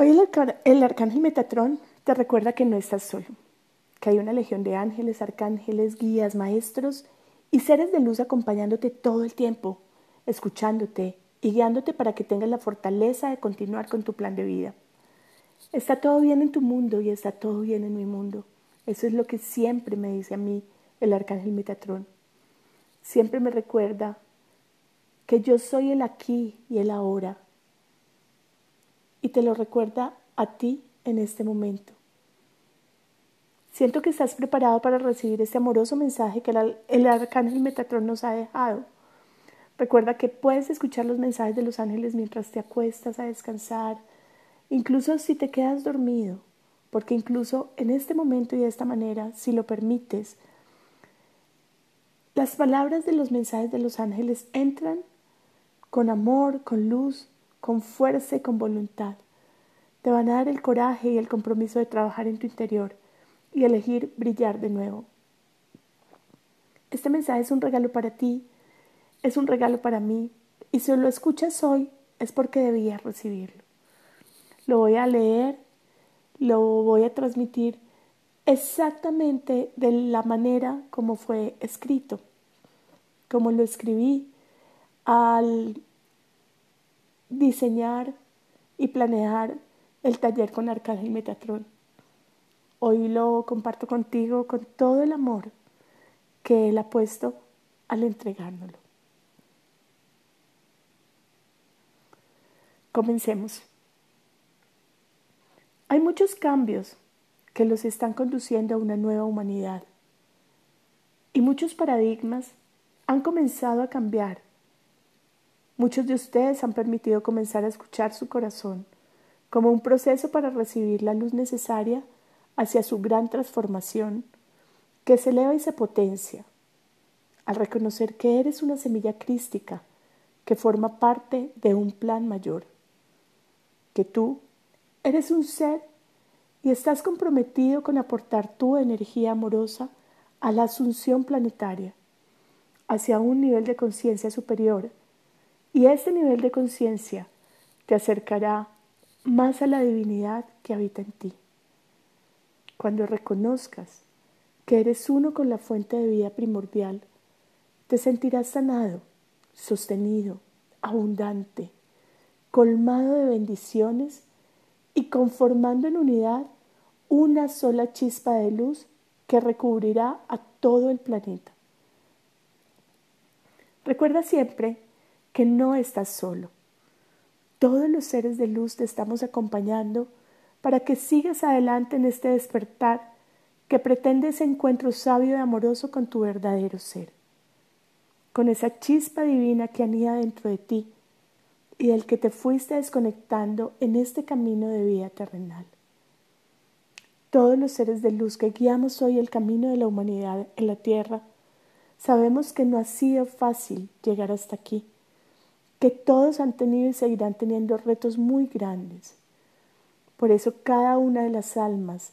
Hoy el, arcángel Metatrón te recuerda que no estás solo, que hay una legión de ángeles, arcángeles, guías, maestros y seres de luz acompañándote todo el tiempo, escuchándote y guiándote para que tengas la fortaleza de continuar con tu plan de vida. Está todo bien en tu mundo y está todo bien en mi mundo. Eso es lo que siempre me dice a mí el arcángel Metatrón. Siempre me recuerda que yo soy el aquí y el ahora y te lo recuerda a ti en este momento. Siento que estás preparado para recibir este amoroso mensaje que el, arcángel Metatrón nos ha dejado. Recuerda que puedes escuchar los mensajes de los ángeles mientras te acuestas a descansar, incluso si te quedas dormido, porque incluso en este momento y de esta manera, si lo permites, las palabras de los mensajes de los ángeles entran con amor, con luz, con fuerza y con voluntad. Te van a dar el coraje y el compromiso de trabajar en tu interior y elegir brillar de nuevo. Este mensaje es un regalo para ti, es un regalo para mí, y si lo escuchas hoy es porque debías recibirlo. Lo voy a leer, lo voy a transmitir exactamente de la manera como fue escrito, como lo escribí al diseñar y planear el taller con Arcángel Metatron. Hoy lo comparto contigo con todo el amor que él ha puesto al entregárnoslo. Comencemos. Hay muchos cambios que los están conduciendo a una nueva humanidad y muchos paradigmas han comenzado a cambiar Muchos de ustedes han permitido comenzar a escuchar su corazón como un proceso para recibir la luz necesaria hacia su gran transformación que se eleva y se potencia. Al reconocer que eres una semilla crística que forma parte de un plan mayor, que tú eres un ser y estás comprometido con aportar tu energía amorosa a la asunción planetaria, hacia un nivel de conciencia superior. Y ese nivel de conciencia te acercará más a la divinidad que habita en ti. Cuando reconozcas que eres uno con la fuente de vida primordial, te sentirás sanado, sostenido, abundante, colmado de bendiciones y conformando en unidad una sola chispa de luz que recubrirá a todo el planeta. Recuerda siempre que no estás solo. Todos los seres de luz te estamos acompañando para que sigas adelante en este despertar que pretende ese encuentro sabio y amoroso con tu verdadero ser, con esa chispa divina que anida dentro de ti y del que te fuiste desconectando en este camino de vida terrenal. Todos los seres de luz que guiamos hoy el camino de la humanidad en la tierra, sabemos que no ha sido fácil llegar hasta aquí que todos han tenido y seguirán teniendo retos muy grandes. Por eso cada una de las almas,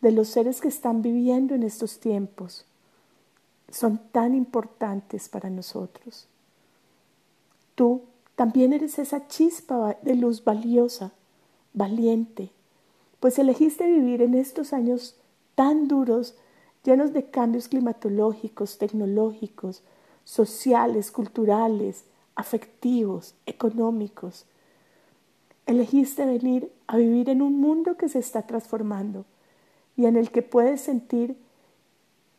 de los seres que están viviendo en estos tiempos, son tan importantes para nosotros. Tú también eres esa chispa de luz valiosa, valiente, pues elegiste vivir en estos años tan duros, llenos de cambios climatológicos, tecnológicos, sociales, culturales, afectivos, económicos. Elegiste venir a vivir en un mundo que se está transformando y en el que puedes sentir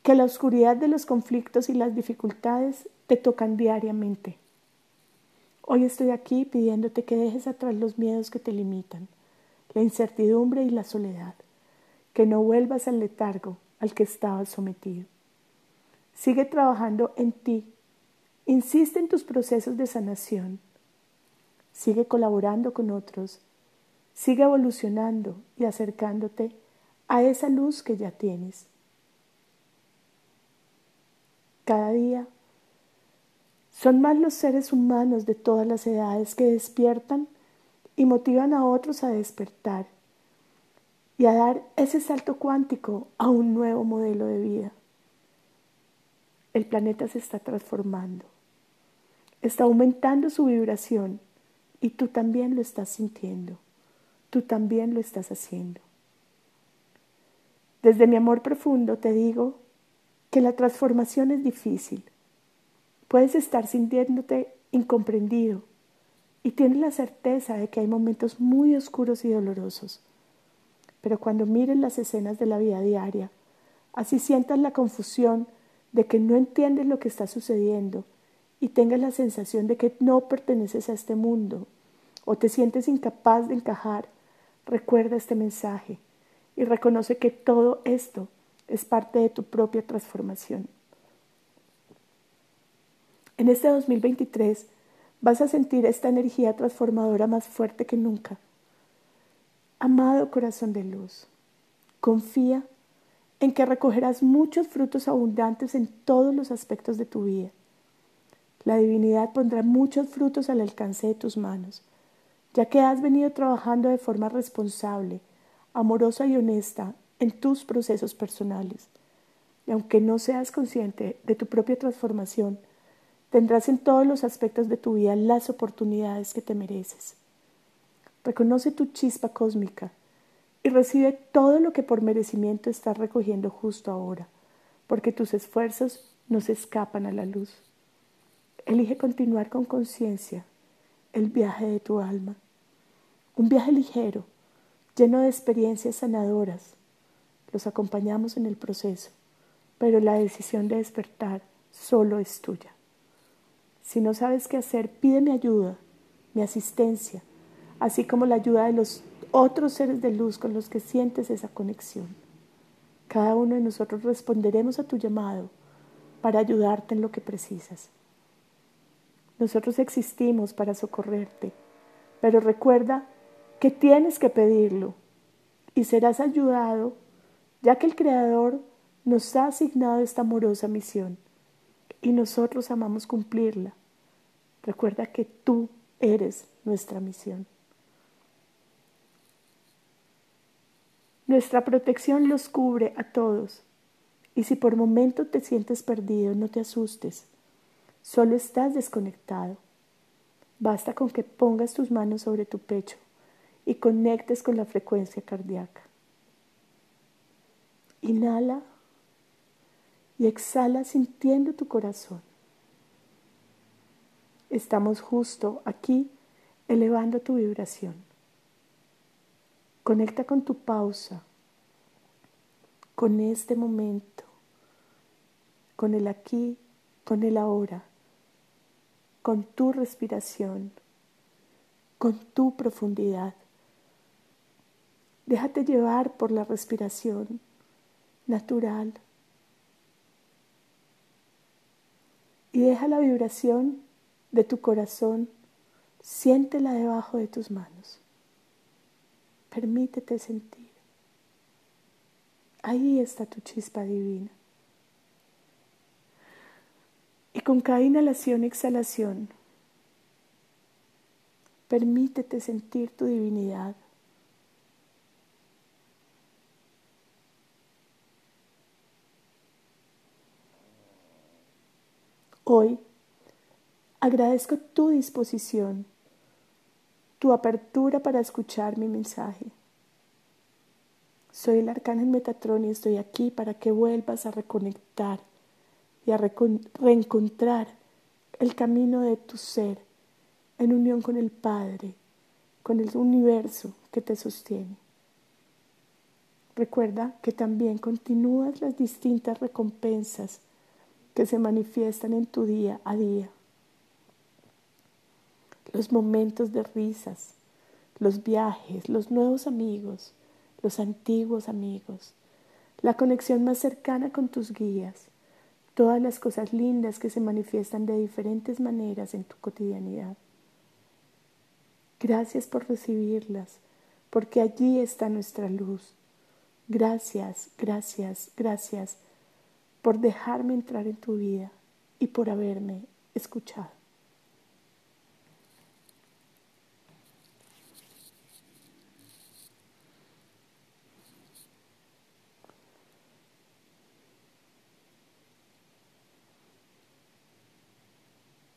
que la oscuridad de los conflictos y las dificultades te tocan diariamente. Hoy estoy aquí pidiéndote que dejes atrás los miedos que te limitan, la incertidumbre y la soledad, que no vuelvas al letargo al que estabas sometido. Sigue trabajando en ti Insiste en tus procesos de sanación. Sigue colaborando con otros. Sigue evolucionando y acercándote a esa luz que ya tienes. Cada día son más los seres humanos de todas las edades que despiertan y motivan a otros a despertar y a dar ese salto cuántico a un nuevo modelo de vida. El planeta se está transformando está aumentando su vibración y tú también lo estás sintiendo. tú también lo estás haciendo. Desde mi amor profundo te digo que la transformación es difícil. Puedes estar sintiéndote incomprendido y tienes la certeza de que hay momentos muy oscuros y dolorosos. Pero cuando mires las escenas de la vida diaria, así sientas la confusión de que no entiendes lo que está sucediendo y tengas la sensación de que no perteneces a este mundo o te sientes incapaz de encajar, recuerda este mensaje y reconoce que todo esto es parte de tu propia transformación. En este 2023 vas a sentir esta energía transformadora más fuerte que nunca. Amado corazón de luz, confía en que recogerás muchos frutos abundantes en todos los aspectos de tu vida. La divinidad pondrá muchos frutos al alcance de tus manos, ya que has venido trabajando de forma responsable, amorosa y honesta en tus procesos personales. Y aunque no seas consciente de tu propia transformación, tendrás en todos los aspectos de tu vida las oportunidades que te mereces. Reconoce tu chispa cósmica y recibe todo lo que por merecimiento estás recogiendo justo ahora, porque tus esfuerzos no se escapan a la luz. Elige continuar con conciencia el viaje de tu alma, un viaje ligero, lleno de experiencias sanadoras. Los acompañamos en el proceso, pero la decisión de despertar solo es tuya. Si no sabes qué hacer, pídeme ayuda, mi asistencia, así como la ayuda de los otros seres de luz con los que sientes esa conexión. Cada uno de nosotros responderemos a tu llamado para ayudarte en lo que precisas. Nosotros existimos para socorrerte, pero recuerda que tienes que pedirlo y serás ayudado ya que el Creador nos ha asignado esta amorosa misión y nosotros amamos cumplirla. Recuerda que tú eres nuestra misión. Nuestra protección los cubre a todos. Y si por momento te sientes perdido, no te asustes. Solo estás desconectado. Basta con que pongas tus manos sobre tu pecho y conectes con la frecuencia cardíaca. Inhala y exhala sintiendo tu corazón. Estamos justo aquí elevando tu vibración. Conecta con tu pausa, con este momento, con el aquí, con el ahora, con tu respiración, con tu profundidad. Déjate llevar por la respiración natural y deja la vibración de tu corazón, siéntela debajo de tus manos. Permítete sentir. Ahí está tu chispa divina. Y con cada inhalación exhalación, permítete sentir tu divinidad. Hoy agradezco tu disposición tu apertura para escuchar mi mensaje. Soy el arcángel Metatron y estoy aquí para que vuelvas a reconectar y a reencontrar el camino de tu ser en unión con el Padre, con el universo que te sostiene. Recuerda que también continúas las distintas recompensas que se manifiestan en tu día a día los momentos de risas, los viajes, los nuevos amigos, los antiguos amigos, la conexión más cercana con tus guías, todas las cosas lindas que se manifiestan de diferentes maneras en tu cotidianidad. Gracias por recibirlas, porque allí está nuestra luz. Gracias, gracias, gracias por dejarme entrar en tu vida y por haberme escuchado.